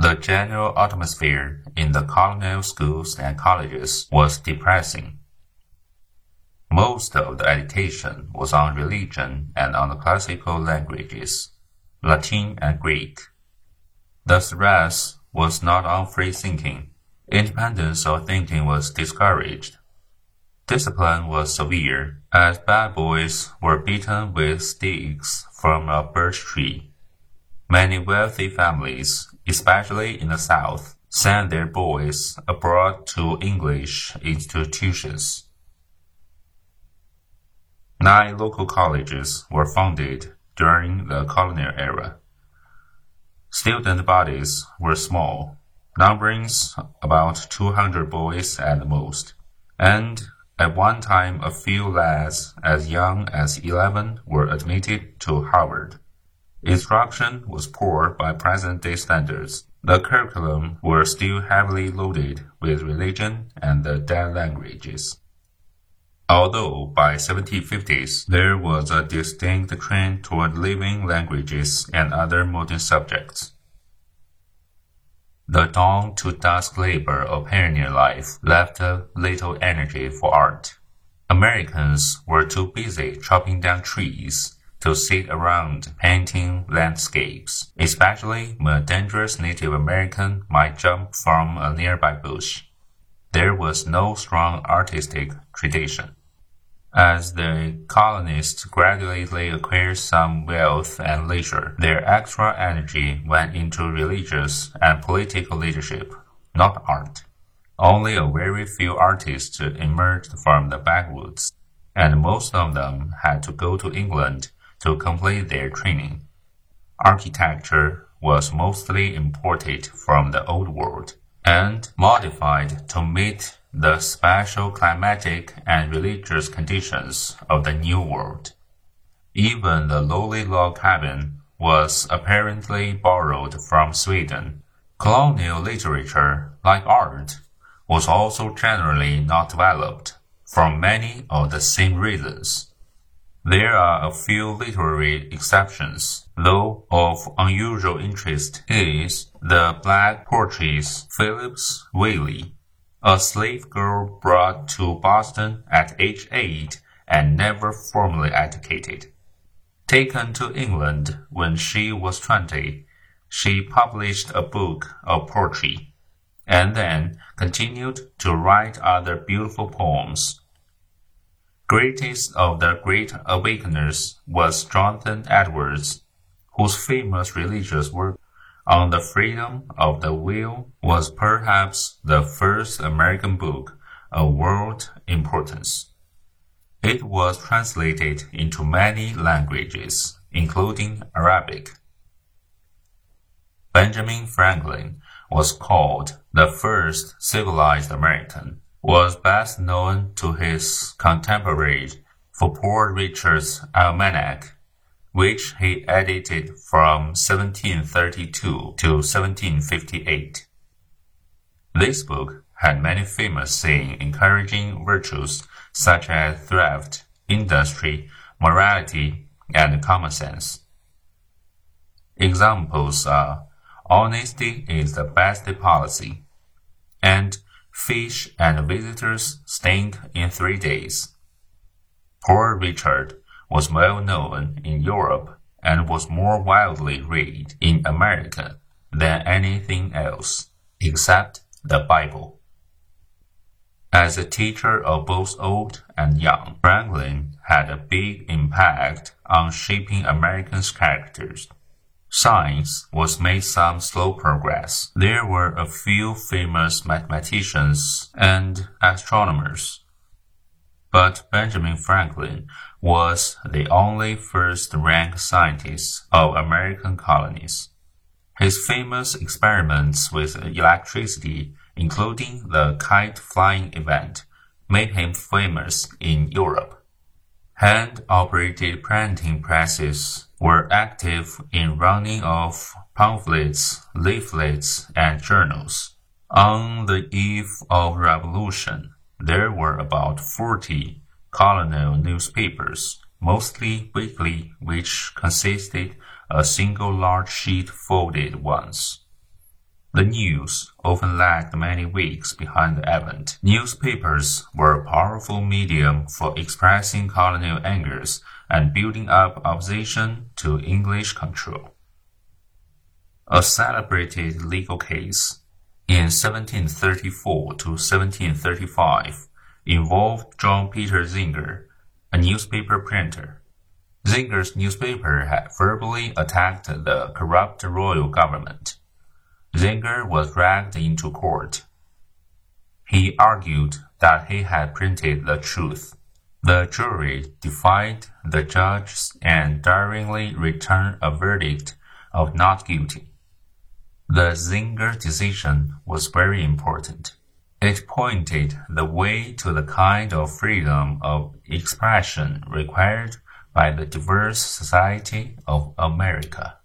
The general atmosphere in the colonial schools and colleges was depressing. Most of the education was on religion and on the classical languages, Latin and Greek. The rest was not on free thinking. Independence of thinking was discouraged. Discipline was severe, as bad boys were beaten with sticks from a birch tree. Many wealthy families especially in the South, sent their boys abroad to English institutions. Nine local colleges were founded during the colonial era. Student bodies were small, numbering about 200 boys at most, and at one time a few lads as young as 11 were admitted to Harvard. Instruction was poor by present-day standards. The curriculum were still heavily loaded with religion and the dead languages. Although by 1750s there was a distinct trend toward living languages and other modern subjects. The dawn to dusk labor of pioneer life left little energy for art. Americans were too busy chopping down trees to sit around painting landscapes, especially when a dangerous Native American might jump from a nearby bush. There was no strong artistic tradition. As the colonists gradually acquired some wealth and leisure, their extra energy went into religious and political leadership, not art. Only a very few artists emerged from the backwoods, and most of them had to go to England to complete their training. Architecture was mostly imported from the Old World and modified to meet the special climatic and religious conditions of the New World. Even the lowly log cabin was apparently borrowed from Sweden. Colonial literature, like art, was also generally not developed for many of the same reasons. There are a few literary exceptions, though of unusual interest is the black portraits Phillis Wheatley, a slave girl brought to Boston at age eight and never formally educated. Taken to England when she was twenty, she published a book of poetry, and then continued to write other beautiful poems Greatest of the great awakeners was Jonathan Edwards, whose famous religious work on the freedom of the will was perhaps the first American book of world importance. It was translated into many languages, including Arabic. Benjamin Franklin was called the first civilized American was best known to his contemporaries for Poor Richard's Almanac, which he edited from 1732 to 1758. This book had many famous sayings encouraging virtues such as thrift, industry, morality, and common sense. Examples are honesty is the best policy, and Fish and visitors stayed in three days. Poor Richard was well known in Europe and was more widely read in America than anything else, except the Bible. As a teacher of both old and young, Franklin had a big impact on shaping Americans' characters. Science was made some slow progress. There were a few famous mathematicians and astronomers. But Benjamin Franklin was the only first-rank scientist of American colonies. His famous experiments with electricity, including the kite flying event, made him famous in Europe. Hand-operated printing presses were active in running of pamphlets, leaflets, and journals. On the eve of revolution, there were about 40 colonial newspapers, mostly weekly, which consisted a single large sheet folded once. The news often lagged many weeks behind the event. Newspapers were a powerful medium for expressing colonial angers and building up opposition to English control. A celebrated legal case in 1734 to 1735 involved John Peter Zenger, a newspaper printer. Zenger's newspaper had verbally attacked the corrupt royal government. Zenger was dragged into court. He argued that he had printed the truth. The jury defied the judge and daringly returned a verdict of not guilty. The Zenger decision was very important. It pointed the way to the kind of freedom of expression required by the diverse society of America.